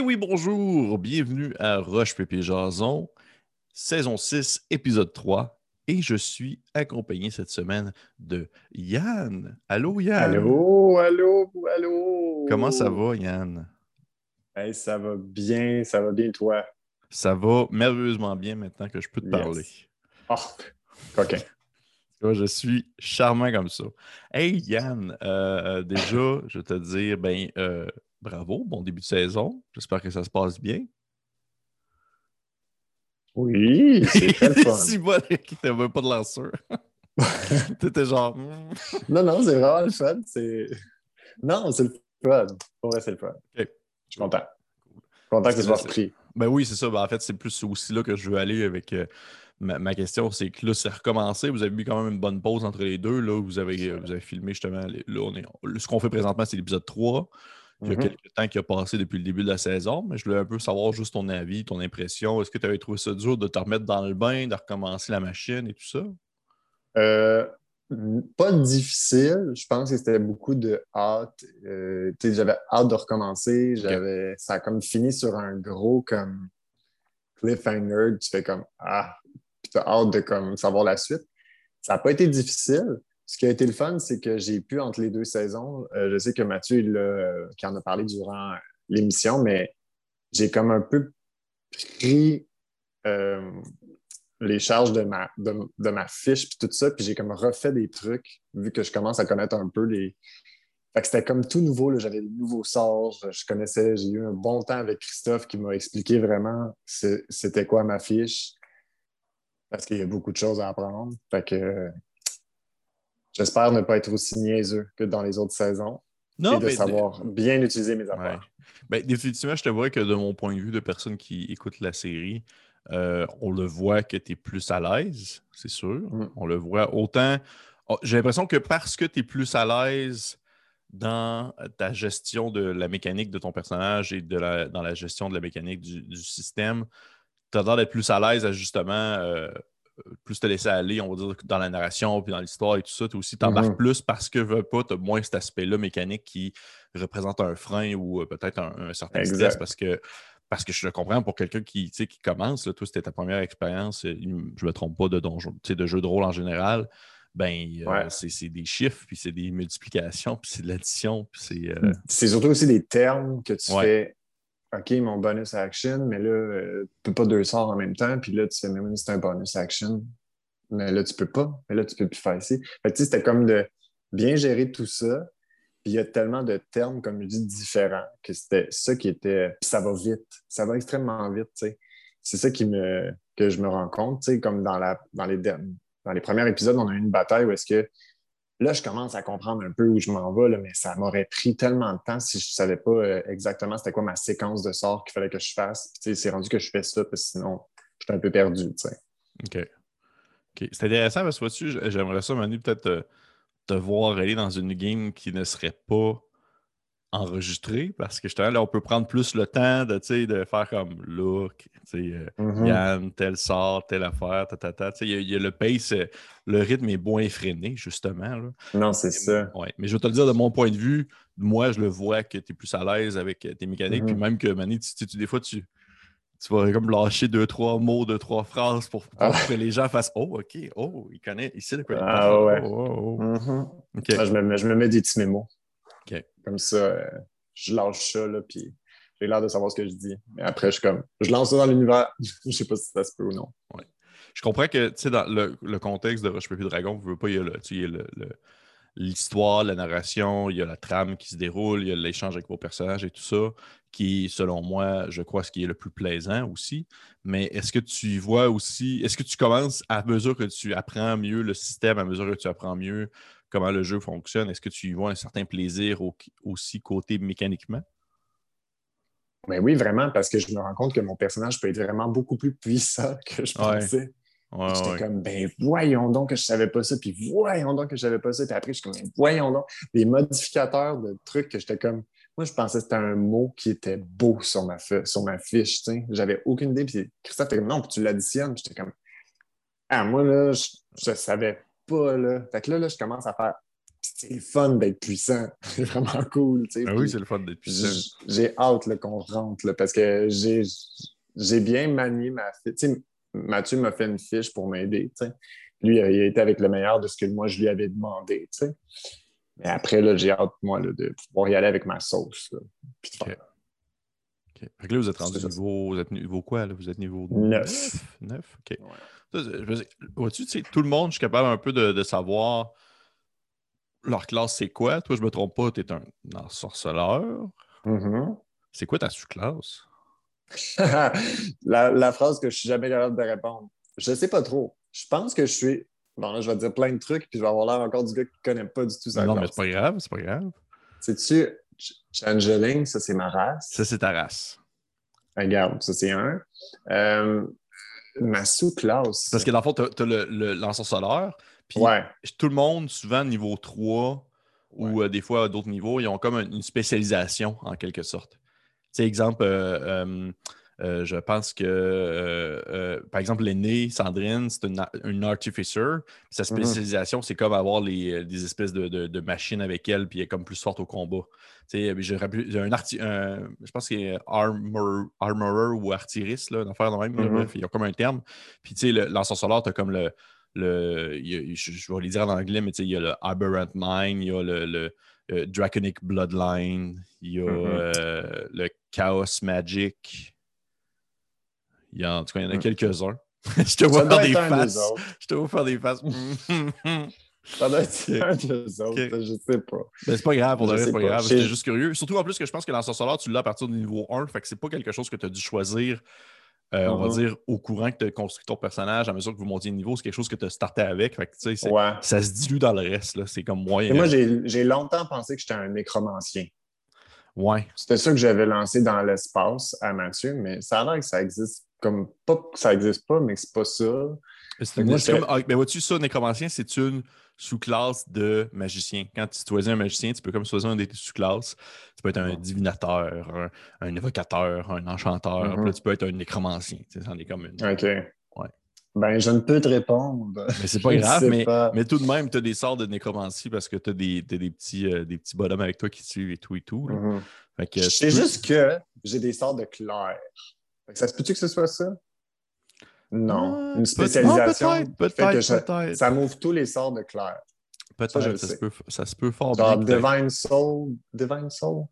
Et oui, bonjour, bienvenue à Roche Pépé Jason, saison 6, épisode 3. Et je suis accompagné cette semaine de Yann. Allô, Yann? Allô, allô, allô. Comment ça va, Yann? Hey, ça va bien, ça va bien, toi? Ça va merveilleusement bien maintenant que je peux te parler. Oh, coquin. Je suis charmant comme ça. Hey Yann, euh, déjà, je vais te dire, ben, euh, bravo, bon début de saison. J'espère que ça se passe bien. Oui, c'est très fun. si bon, qui t'avait pas de lanceur. T'étais genre. non, non, c'est vraiment le fun. C'est... Non, c'est le fun. Pour vrai, c'est le fun. Ok. Je suis content. Content que ce soit repris. Ben oui, c'est ça. Ben, en fait, c'est plus aussi là que je veux aller avec euh, ma, ma question. C'est que là, c'est recommencé. Vous avez mis quand même une bonne pause entre les deux. Là, vous avez, vous avez filmé justement. les- là, on est, ce qu'on fait présentement, c'est l'épisode 3. Il y a Mhm. quelques temps qui a passé depuis le début de la saison, mais je voulais un peu savoir juste ton avis, ton impression. Est-ce que tu avais trouvé ça dur de te remettre dans le bain, de recommencer la machine et tout ça? Euh, pas difficile. Je pense que c'était beaucoup de hâte. Euh, j'avais hâte de recommencer. J'avais, Ça a comme fini sur un gros comme cliffhanger. Tu fais comme Ah, puis tu as hâte de comme, savoir la suite. Ça n'a pas été difficile. Ce qui a été le fun, c'est que j'ai pu, entre les deux saisons, euh, je sais que Mathieu, il euh, qui en a parlé durant l'émission, mais j'ai comme un peu pris euh, les charges de ma, de, ma fiche puis tout ça, puis j'ai comme refait des trucs, vu que je commence à connaître un peu les... Fait que c'était comme tout nouveau, j'avais des nouveaux sorts, je connaissais, j'ai eu un bon temps avec Christophe qui m'a expliqué vraiment c'était quoi ma fiche, parce qu'il y a beaucoup de choses à apprendre. Fait que j'espère ne pas être aussi niaiseux que dans les autres saisons et de mais- savoir bien utiliser mes Ouais. affaires. Ben, définitivement, je te vois que de mon point de vue de personne qui écoute la série, euh, on le voit que tu es plus à l'aise, c'est sûr. Mm. On le voit autant. oh, J'ai l'impression que parce que tu es plus à l'aise dans ta gestion de la mécanique de ton personnage et de la, dans la gestion de la mécanique du, du système, tu as l'air d'être plus à l'aise à justement euh, plus te laisser aller, on va dire, dans la narration puis dans l'histoire et tout ça. Tu aussi t'embarques Mhm. plus parce que veux pas, tu as moins cet aspect-là mécanique qui représente un frein ou euh, peut-être un, un certain stress parce que parce que je le comprends pour quelqu'un qui, qui commence, là, toi, c'était ta première expérience, euh, je me trompe pas, de, donjon, de jeu de rôle en général, ben, euh, Ouais. c'est c'est des chiffres, puis c'est des multiplications, puis c'est de l'addition, puis c'est... euh, C'est surtout aussi des termes que tu Ouais. fais. OK, mon bonus action, mais là, euh, tu peux pas deux sorts en même temps. Puis là, tu fais, mais c'est un bonus action. Mais là, tu peux pas. Mais là, tu peux plus faire ici. Fait c'était comme de bien gérer tout ça. Puis il y a tellement de termes, comme je dis, différents, que c'était ça qui était. Puis ça va vite. Ça va extrêmement vite, tu sais. C'est ça qui me, que je me rends compte, tu sais, comme dans, la, dans, les, dans les premiers épisodes, on a eu une bataille où est-ce que Là, je commence à comprendre un peu où je m'en vais, mais ça m'aurait pris tellement de temps si je ne savais pas euh, exactement c'était quoi ma séquence de sorts qu'il fallait que je fasse. Puis, c'est rendu que je fais ça, parce que sinon, je suis un peu perdu. tu sais. OK. OK. C'est intéressant parce que j'aimerais ça, Manu, peut-être te, te voir aller dans une game qui ne serait pas enregistrée parce que justement, là, on peut prendre plus le temps de, de faire comme look, euh, Mhm. Yann, tel sort, telle affaire, ta, ta, il y a- il y, a le pace, euh, le rythme est moins effréné, justement. Là. Non, c'est ça. Ouais. Mais je vais te le dire de mon point de vue, moi, je le vois que tu es plus à l'aise avec euh, tes mécaniques. Mhm. Puis même que, Manu, tu, tu- des fois, tu, tu vas comme lâcher deux, trois mots, deux, trois phrases pour, pour Ah. que les gens fassent Oh, OK, oh, il connaît, il sait de quoi il Ah, ouais. Oh, oh, oh. Mhm. OK. Moi, je, me, mets- je me mets des petits mémos. Comme ça, euh, je lâche ça, là, puis j'ai l'air de savoir ce que je dis. Mais après, je suis comme, je lance ça dans l'univers. je sais pas si ça se peut ou non. Je comprends que, tu sais, dans le, le contexte de Roche Papier Dragon, vous veux pas, il y a le- tu sais, il y a le- le- l'histoire, la narration, il y a la trame qui se déroule, il y a l'échange avec vos personnages et tout ça, qui, selon moi, je crois, ce qui est le plus plaisant aussi. Mais est-ce que tu vois aussi, est-ce que tu commences à mesure que tu apprends mieux le système, à mesure que tu apprends mieux comment le jeu fonctionne, est-ce que tu y vois un certain plaisir au- aussi côté mécaniquement? Mais oui, vraiment, parce que je me rends compte que mon personnage peut être vraiment beaucoup plus puissant que je pensais. Ouais, J'étais ouais. comme, ben voyons donc que je savais pas ça, puis voyons donc que je savais pas ça, puis après, je suis comme, Ben, voyons donc. Des modificateurs de trucs que j'étais comme, moi, je pensais que c'était un mot qui était beau sur ma, sur ma fiche, tu sais. J'avais aucune idée, puis Christophe était comme, non, puis tu l'additionnes, j'étais comme, ah, moi, là, je, je savais pas, là. Fait que là, là, je commence à faire, c'est le fun d'être puissant. C'est vraiment cool. tu sais. Ah oui, c'est le fun d'être puissant. J'ai hâte qu'on rentre là, parce que j'ai bien manié ma fiche. Tu sais, Mathieu m'a fait une fiche pour m'aider. tu sais. Lui, il a été avec le meilleur de ce que moi, je lui avais demandé. Mais après, là, j'ai hâte, moi, là, de pouvoir y aller avec ma sauce. puis Ok. faire OK. Fait que là, vous êtes rendu niveau. Vous êtes niveau quoi, là? Vous êtes niveau Neuf. 9? OK. Ouais. Vois-tu, tout le monde, je suis capable un peu de, de savoir leur classe, c'est quoi? Toi, je me trompe pas, tu es un ensorceleur. Mhm. C'est quoi ta sous-classe? la, la phrase que je suis jamais capable de répondre. Je sais pas trop. Je pense que je suis. Bon, là, je vais te dire plein de trucs, puis je vais avoir l'air encore du gars qui connaît pas du tout sa non, mais classe. c'est pas grave, c'est pas grave. Sais-tu, Ch- Changeling, ça, c'est ma race. Ça, c'est ta race. Regarde, ça, c'est un. Euh, ma sous-classe. Parce que dans le fond, tu as, le, le- l'ensorceleur, puis Ouais. tout le monde, souvent niveau 3 ou euh, des fois à d'autres niveaux, ils ont comme une, une spécialisation en quelque sorte. Tu sais, exemple, euh, euh, je pense que, euh, euh, par exemple, l'aîné, Sandrine, c'est une, une artificer. Sa spécialisation, c'est comme avoir les, des espèces de, de- de machines avec elle, puis elle est comme plus forte au combat. J'ai un, arti- un- je pense que c'est armor, armorer ou artilliste, là, une affaire de même. là, bref, il y a comme un terme. Puis, tu sais, l'ensorceleur, tu as comme le. le a- je, je vais les dire en anglais, mais tu sais, il y a le Aberrant Mind, il y a le, le, Draconic Bloodline, il y a Mhm. euh, le Chaos Magic. Il y a, en tout cas, il y en a Mhm. quelques-uns. je te vois faire des faces. Je te vois faire des faces. Ça doit être un des autres. Ok. Je sais pas. Ben, c'est pas grave, pour de vrai, c'est pas pas. grave. J'étais juste curieux. Surtout en plus que je pense que l'ensorceleur, tu l'as à partir du niveau 1, fait que c'est pas quelque chose que tu as dû choisir, euh, on va dire, au courant que tu as construit ton personnage, à mesure que vous montiez de niveau, c'est quelque chose que tu as starté avec. Fait que, tu sais, c'est- Ouais. ça se dilue dans le reste, là. C'est comme moyen. Et moi, j'ai j'ai longtemps pensé que j'étais un nécromancien. Ouais. C'était ça que j'avais lancé dans l'espace à Mathieu, mais ça a l'air que ça existe comme pas que ça existe pas, mais c'est pas ça. C'est Moi, comme- ah, ben, vois-tu, ça, nécromancien, c'est une sous-classe de magicien. Quand tu choisis un magicien, tu peux comme choisir un des sous-classes. Tu peux être un divinateur, un, un évocateur, un enchanteur. Mhm. Puis là, tu peux être un nécromancien. Tu sais, c'en est comme une. OK. Ben, je ne peux te répondre. Mais c'est pas Je grave, mais, pas. mais tout de même, tu as des sorts de nécromancie parce que tu as des, des, petits, euh, des petits bonhommes avec toi qui tuent et tout et tout. Mhm. Que, tu C'est peux- juste que j'ai des sorts de clair. Ça se peut-tu que ce soit ça? Non. Ah, Une spécialisation. Peut-être, fait que peut-être, ça- m'ouvre tous les sorts de clair. Peut-être, ça, ça, se sais. peut, ça se peut fort Genre bien. Divine Soul. Divine Soul?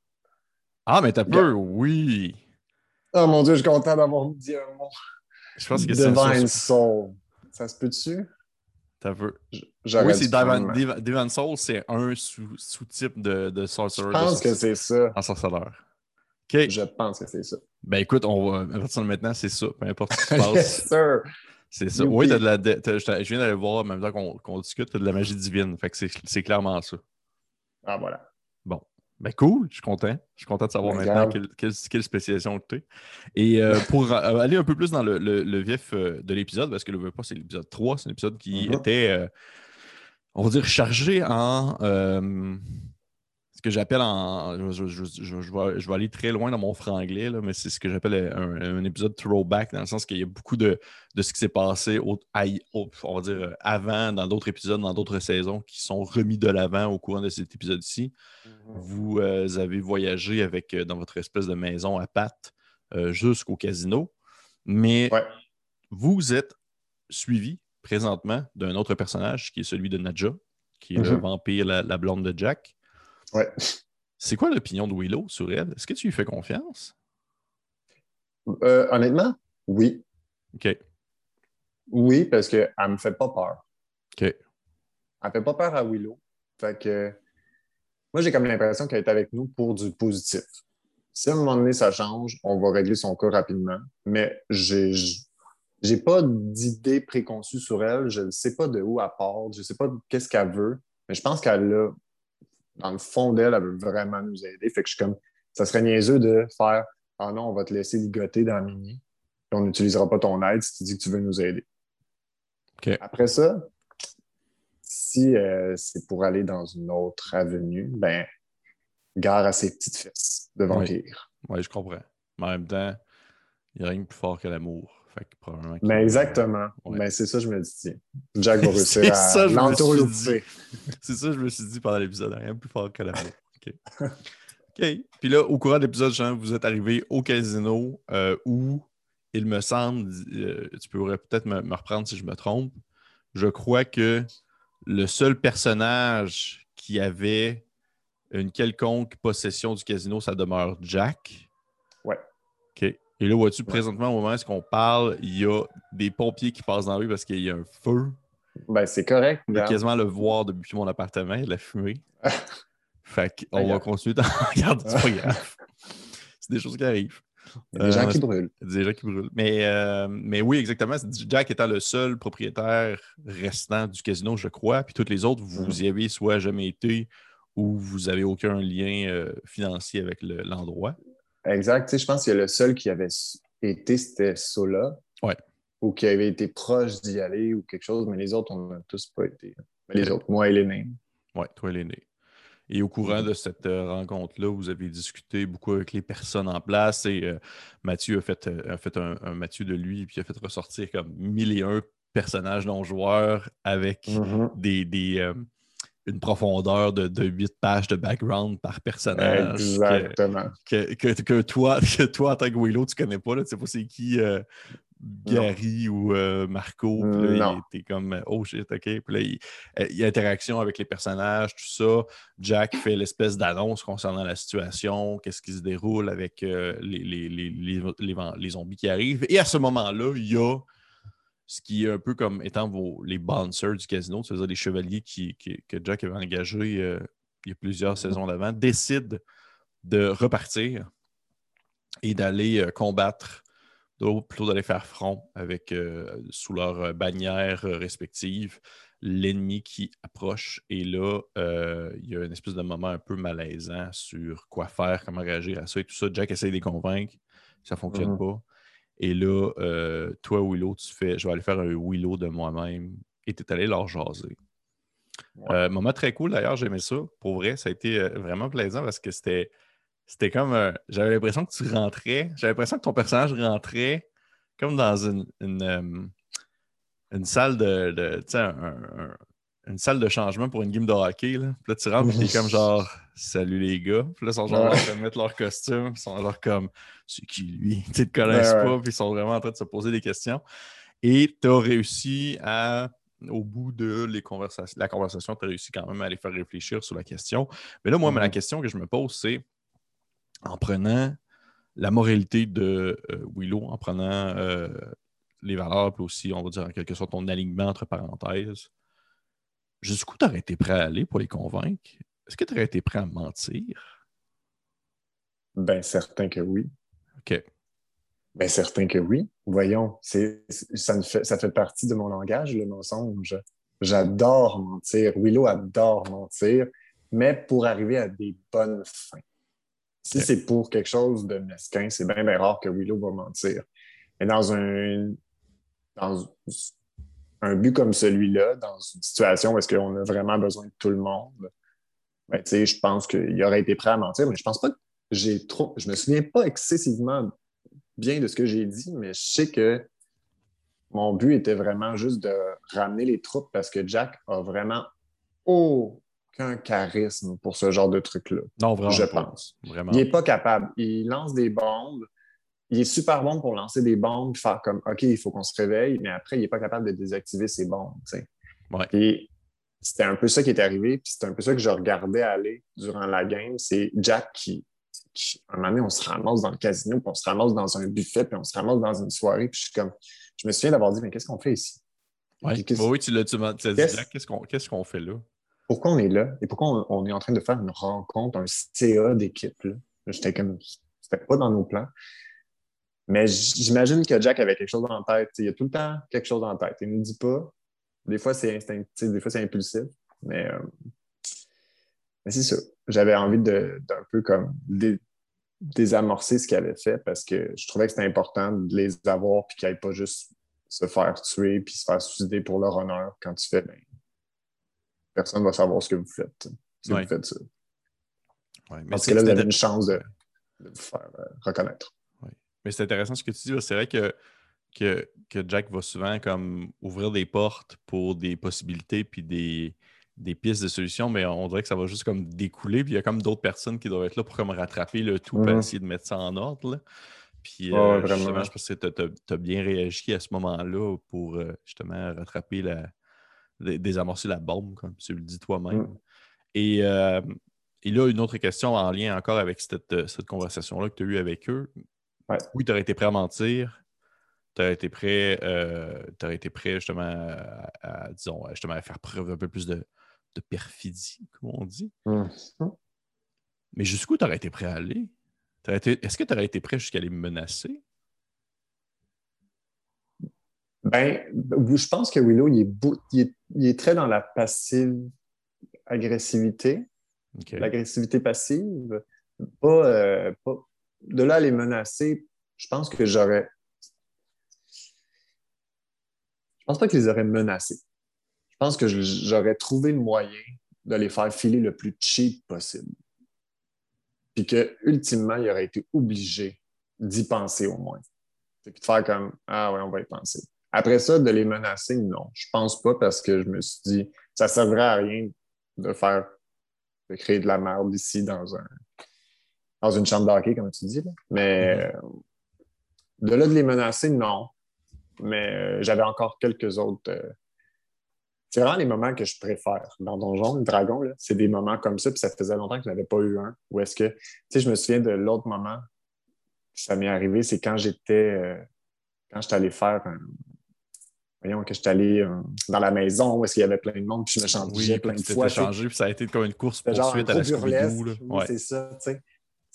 Ah, mais t'as peu, oui. Oh mon Dieu, je suis content d'avoir dit un mot. Je pense que c'est Divine ça. Soul. Ça se peut-tu? T'as j'aurais Oui, c'est Divan Soul, c'est un sous- sous-type de, de sorcerer. Je pense de que c'est ça. ensorceleur. OK. Je pense que c'est ça. Ben écoute, on va, à partir de maintenant, c'est ça. Peu importe ce qui se passe, yes, sir. c'est ça. Oui, t'as de la, je viens d'aller voir en même temps qu'on discute, t'as de la magie divine. Fait que c'est c'est clairement ça. Ah, voilà. Ben cool, je suis content. Je suis content de savoir maintenant quelle, quelle, quelle spécialisation tu es. Et euh, pour euh, aller un peu plus dans le, le, le vif euh, de l'épisode, parce que le veux pas, c'est l'épisode 3, c'est un épisode qui Mhm. était, on va dire, chargé en ce que j'appelle en. Je, vais, je vais aller très loin dans mon franglais, là, mais c'est ce que j'appelle un, un épisode throwback, dans le sens qu'il y a beaucoup de, de ce qui s'est passé au, aïe- au- on va dire, avant, dans d'autres épisodes, dans d'autres saisons, qui sont remis de l'avant au courant de cet épisode-ci vous euh, avez voyagé avec, euh, dans votre espèce de maison à pattes euh, jusqu'au casino, mais Ouais. vous êtes suivi présentement d'un autre personnage qui est celui de Nadja, qui est le Mhm. vampire, la, la blonde de Jack. Ouais. C'est quoi l'opinion de Willow sur elle? Est-ce que tu lui fais confiance? Euh, honnêtement, oui. OK. Oui, parce qu'elle ne me fait pas peur. OK. Elle ne fait pas peur à Willow. Fait que moi, j'ai comme l'impression qu'elle est avec nous pour du positif. Si à un moment donné, ça change, on va régler son cas rapidement. Mais j'ai j'ai pas d'idée préconçue sur elle. Je ne sais pas de où elle part. Je ne sais pas qu'est-ce qu'elle veut. Mais je pense qu'elle a, dans le fond d'elle, elle veut vraiment nous aider. Fait que je suis comme, ça serait niaiseux de faire Ah non, on va te laisser ligoter dans Mini. Puis on n'utilisera pas ton aide si tu dis que tu veux nous aider. Après ça, si euh, c'est pour aller dans une autre avenue, ben, gare à ses petites fesses de vampire. Oui, je comprends. Mais en même temps, il n'y a rien de plus fort que l'amour. Fait que probablement Mais exactement. Ouais. Ben, c'est ça, je me dis. Jack va C'est réussir ça, à je me suis l'entourlouper. C'est ça, je me suis dit pendant l'épisode. Rien de plus fort que la OK. OK. Puis là, au courant de l'épisode, Jean, vous êtes arrivé au casino euh, où, il me semble, euh, tu pourrais peut-être me, me reprendre si je me trompe, je crois que le seul personnage qui avait une quelconque possession du casino, ça demeure Jack. Ouais. OK. Et là, vois-tu, présentement, au moment où on parle, il y a des pompiers qui passent dans la rue parce qu'il y a un feu. Ben, c'est correct. Je quasiment le voir depuis mon appartement, la fumée. fait qu'on va continuer d'en regarder, c'est pas grave. C'est des choses qui arrivent. Il y a des gens Euh, qui brûlent. Des gens qui brûlent. Mais, euh, mais oui, exactement. Jack étant le seul propriétaire restant du casino, je crois. Puis tous les autres, vous Mhm. y avez soit jamais été ou vous avez aucun lien euh, financier avec le- l'endroit. Exact. Je pense que le seul qui avait été, c'était Sola. Ouais. Ou qui avait été proche d'y aller ou quelque chose, mais les autres, on n'a tous pas été. Mais les autres, moi et l'aîné. Oui, toi, l'aîné. Et au courant de cette euh, rencontre-là, vous avez discuté beaucoup avec les personnes en place et euh, Mathieu a fait, euh, a fait un, un Mathieu de lui puis a fait ressortir comme mille et un personnages non-joueurs avec Mhm. des, des, euh, une profondeur de, de 8 pages de background par personnage. Exactement. Que, que- que toi, que toi, en tant que Willow, tu connais pas. Là, tu sais pas c'est qui euh, Gary ou euh, Marco. Puis là, t'es comme euh, oh shit, ok. Puis là, il, il y a interaction avec les personnages, tout ça. Jack fait l'espèce d'annonce concernant la situation, qu'est-ce qui se déroule avec euh, les, les, les, les, les van- les zombies qui arrivent. Et à ce moment-là, il y a ce qui est un peu comme étant vos, les bouncers du casino, c'est-à-dire les chevaliers qui, qui- que Jack avait engagés euh, il y a plusieurs saisons d'avant, décident de repartir et d'aller euh, combattre, plutôt d'aller faire front avec, euh, sous leurs bannières euh, respectives, l'ennemi qui approche. Et là, il y a une espèce de moment un peu malaisant sur quoi faire, comment réagir à ça et tout ça. Jack essaye de les convaincre, ça ne fonctionne Mhm. pas. Et là, euh, toi, Willow, tu fais, je vais aller faire un Willow de moi-même. Et tu es allé leur jaser. Ouais. Euh, moment très cool d'ailleurs, j'aimais ça. Pour vrai, ça a été euh, vraiment plaisant parce que c'était c'était comme. euh, J'avais l'impression que tu rentrais. J'avais l'impression que ton personnage rentrait comme dans une, une, une salle de. de tu sais, un- un- une salle de changement pour une game de hockey. Là. Puis là, tu rentres et comme genre Salut les gars. Puis là, ils sont genre en train de mettre leur costume. Ils sont genre comme C'est qui lui? Tu te Ouais, ouais. pas. Puis ils sont vraiment en train de se poser des questions. Et tu as réussi à au bout de les conversations, la conversation, tu as réussi quand même à les faire réfléchir sur la question. Mais là, moi, la question que je me pose, c'est en prenant la moralité de euh, Willow, en prenant euh, les valeurs, puis aussi, on va dire en quelque sorte, ton alignement entre parenthèses, jusqu'où tu aurais été prêt à aller pour les convaincre? Est-ce que tu aurais été prêt à mentir? Ben, certain que oui. OK. Ben, certain que oui. Voyons, c'est, ça, me fait, ça fait partie de mon langage, le mensonge. J'adore mentir. Willow adore mentir, mais pour arriver à des bonnes fins. Si c'est pour quelque chose de mesquin, c'est bien, bien rare que Willow va mentir. Mais dans un, dans un but comme celui-là, dans une situation où est-ce qu'on a vraiment besoin de tout le monde, ben, tu sais, je pense qu'il aurait été prêt à mentir, mais je pense pas que j'ai trop. Je me souviens pas excessivement bien de ce que j'ai dit, mais je sais que mon but était vraiment juste de ramener les troupes parce que Jack a vraiment aucun charisme pour ce genre de truc-là. Non, vraiment. Je pas. pense. Vraiment. Il n'est pas capable. Il lance des bombes. Il est super bon pour lancer des bombes, faire comme OK, il faut qu'on se réveille, mais après, il n'est pas capable de désactiver ses bombes. Ouais. Et c'était un peu ça qui est arrivé, puis c'était un peu ça que je regardais aller durant la game. C'est Jack qui, qui- un moment donné, on se ramasse dans le casino, puis on se ramasse dans un buffet, puis on se ramasse dans une soirée, puis je suis comme, je me souviens d'avoir dit, mais qu'est-ce qu'on fait ici? Ouais. Oui, tu l'as dit, Qu'est-ce- Jack, qu'est-ce qu'on qu'est-ce qu'on fait là? pourquoi on est là? Et pourquoi on, on est en train de faire une rencontre, un CA d'équipe. là? J'étais comme, c'était pas dans nos plans. Mais j'imagine que Jack avait quelque chose en tête. Il y a tout le temps quelque chose en tête. Il ne nous dit pas. Des fois, c'est instinctif, des fois, c'est impulsif. Mais, euh, mais c'est ça. J'avais envie de- d'un peu comme dé- désamorcer ce qu'il avait fait parce que je trouvais que c'était important de les avoir puis qu'ils n'aillent pas juste se faire tuer puis se faire suicider pour leur honneur quand tu fais, ben, personne ne va savoir ce que vous faites. Si Ouais. vous faites ça. Ouais, mais Parce que là, vous avez une chance de, de vous faire euh, reconnaître. Mais c'est intéressant ce que tu dis. C'est vrai que que, que Jack va souvent comme ouvrir des portes pour des possibilités puis des, des pistes de solutions, mais on dirait que ça va juste comme découler. Puis il y a comme d'autres personnes qui doivent être là pour comme rattraper le tout Mhm. essayer de mettre ça en ordre. là. Puis euh, justement, je pense que tu as, bien réagi à ce moment-là pour euh, justement rattraper la. dé- désamorcer la bombe, comme tu le dis toi-même. Mm. Et, euh, et là, une autre question en lien encore avec cette, cette conversation-là que tu as eue avec eux. Ouais. Oui, tu aurais été prêt à mentir? Tu aurais été prêt, euh, été prêt justement à, à, disons, justement, à faire preuve un peu plus de, de perfidie, comme on dit. Mais jusqu'où tu aurais été prêt à aller? Est-ce que tu aurais été prêt jusqu'à les menacer? Ben, je pense que Willow, il est, beau- il est, il est très dans la passive agressivité, l'agressivité passive. Pas, euh, pas- De là à les menacer, je pense que j'aurais. Je pense pas que je les aurais menacés. Je pense que je- j'aurais trouvé le moyen de les faire filer le plus cheap possible. Puis que, ultimement, il aurait été obligé d'y penser au moins. Puis de faire comme Ah ouais, on va y penser. Après ça, de les menacer, non. Je pense pas parce que je me suis dit ça ne servirait à rien de faire de créer de la merde ici dans un dans une chambre d'hockey, comme tu dis. là. Mais euh, de là de les menacer, non. Mais euh, j'avais encore quelques autres. euh, C'est vraiment les moments que je préfère dans Donjon, Dragon. là. C'est des moments comme ça, puis ça faisait longtemps que je n'avais pas eu un. Ou est-ce que, tu sais, je me souviens de l'autre moment que ça m'est arrivé, c'est quand j'étais, euh, quand j'étais allé faire un- Voyons, que j'étais allé euh, dans la maison où est-ce qu'il y avait plein de monde, puis je me changeais Oui, plein de fois. changé, puis ça a été comme une course C'était genre un poursuite à la Ouais. c'est ça, tu sais.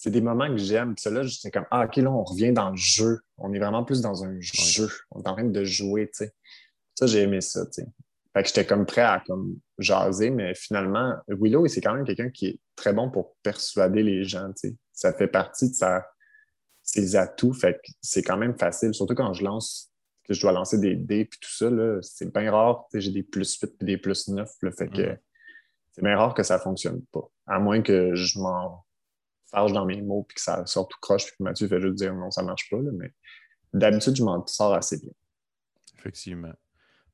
C'est des moments que j'aime. Puis ça, là, j'étais comme, ah, OK, là, on revient dans le jeu. On est vraiment plus dans un jeu. On est en train de jouer, tu sais. Ça, j'ai aimé ça, tu sais. Fait que j'étais comme prêt à comme jaser, mais finalement, Willow, c'est quand même quelqu'un qui est très bon pour persuader les gens, tu sais. Ça fait partie de sa, ses atouts, fait que c'est quand même facile, surtout quand je lance, que je dois lancer des dés puis tout ça, là, c'est bien rare, tu sais, j'ai des plus 8 puis des plus 9, là, fait que c'est bien rare que ça fonctionne pas. À moins que je m'en farge dans mes mots puis que ça sorte tout croche puis que Mathieu fait juste dire non, ça marche pas, là, mais d'habitude, je m'en sors assez bien. Effectivement.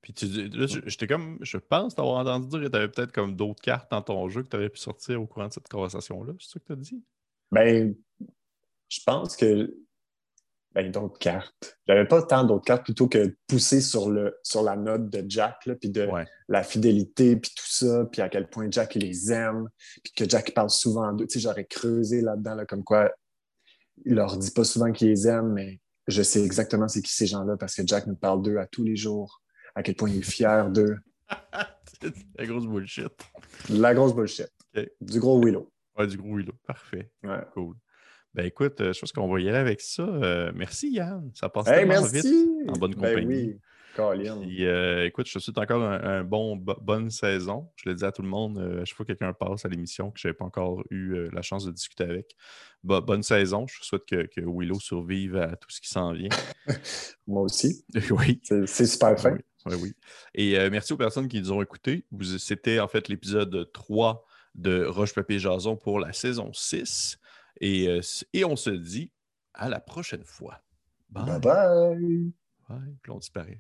Puis tu là, je- j'étais comme, je pense t'avoir entendu dire que tu avais peut-être comme d'autres cartes dans ton jeu que tu aurais pu sortir au courant de cette conversation-là. C'est ça que tu as dit? Ben, je pense que ben, d'autres cartes. J'avais pas tant d'autres cartes plutôt que de pousser sur, le, sur la note de Jack, puis de Ouais. la fidélité, puis tout ça, puis à quel point Jack il les aime, puis que Jack parle souvent d'eux. Tu sais, j'aurais creusé là-dedans, là, comme quoi il leur dit pas souvent qu'il les aime, mais je sais exactement c'est qui ces gens-là parce que Jack nous parle d'eux à tous les jours, à quel point il est fier d'eux. La grosse bullshit. La grosse bullshit. Du gros Willow. Ouais, du gros Willow. Parfait. Ouais. Cool. Ben écoute, euh, je pense qu'on va y aller avec ça. Euh, merci Yann. Ça passe Hey, tellement merci! vite en bonne Ben compagnie. oui, Colin. Puis, euh, écoute, je te souhaite encore un, un bon bo- bonne saison. Je le dis à tout le monde, euh, à chaque fois que quelqu'un passe à l'émission que je n'avais pas encore eu euh, la chance de discuter avec. Bo- bonne saison. Je souhaite que, que Willow survive à tout ce qui s'en vient. Moi aussi. oui. C'est super fin. Oui, oui, oui. Et merci aux personnes qui nous ont écoutés. C'était en fait l'épisode 3 de Roche Papier Jason pour la saison 6. Et, euh, et on se dit à la prochaine fois. Bye. Bye bye! Bye. Puis on disparaît.